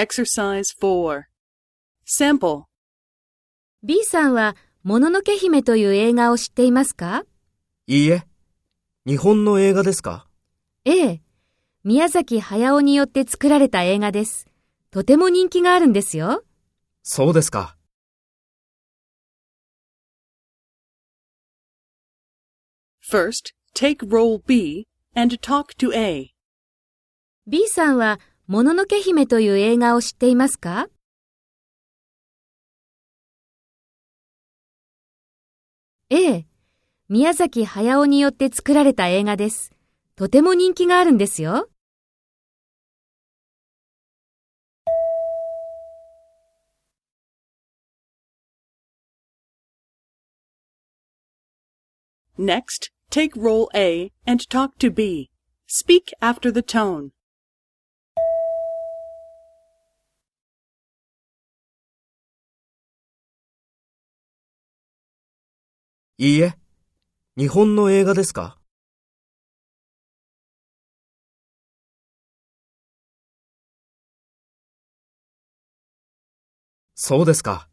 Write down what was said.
Exercise 4. Sample. B さんは、もののけ姫という映画を知っていますか？いいえ。日本の映画ですか？ええ。宮崎駿によって作られた映画です。とても人気があるんですよ。そうですか。First, take role B and talk to A. B さんは、もののけ姫という映画を知っていますか？ええ。宮崎駿によって作られた映画です。とても人気があるんですよ。Next, take role A and talk to B. Speak after the tone. いいえ。日本の映画ですか？そうですか。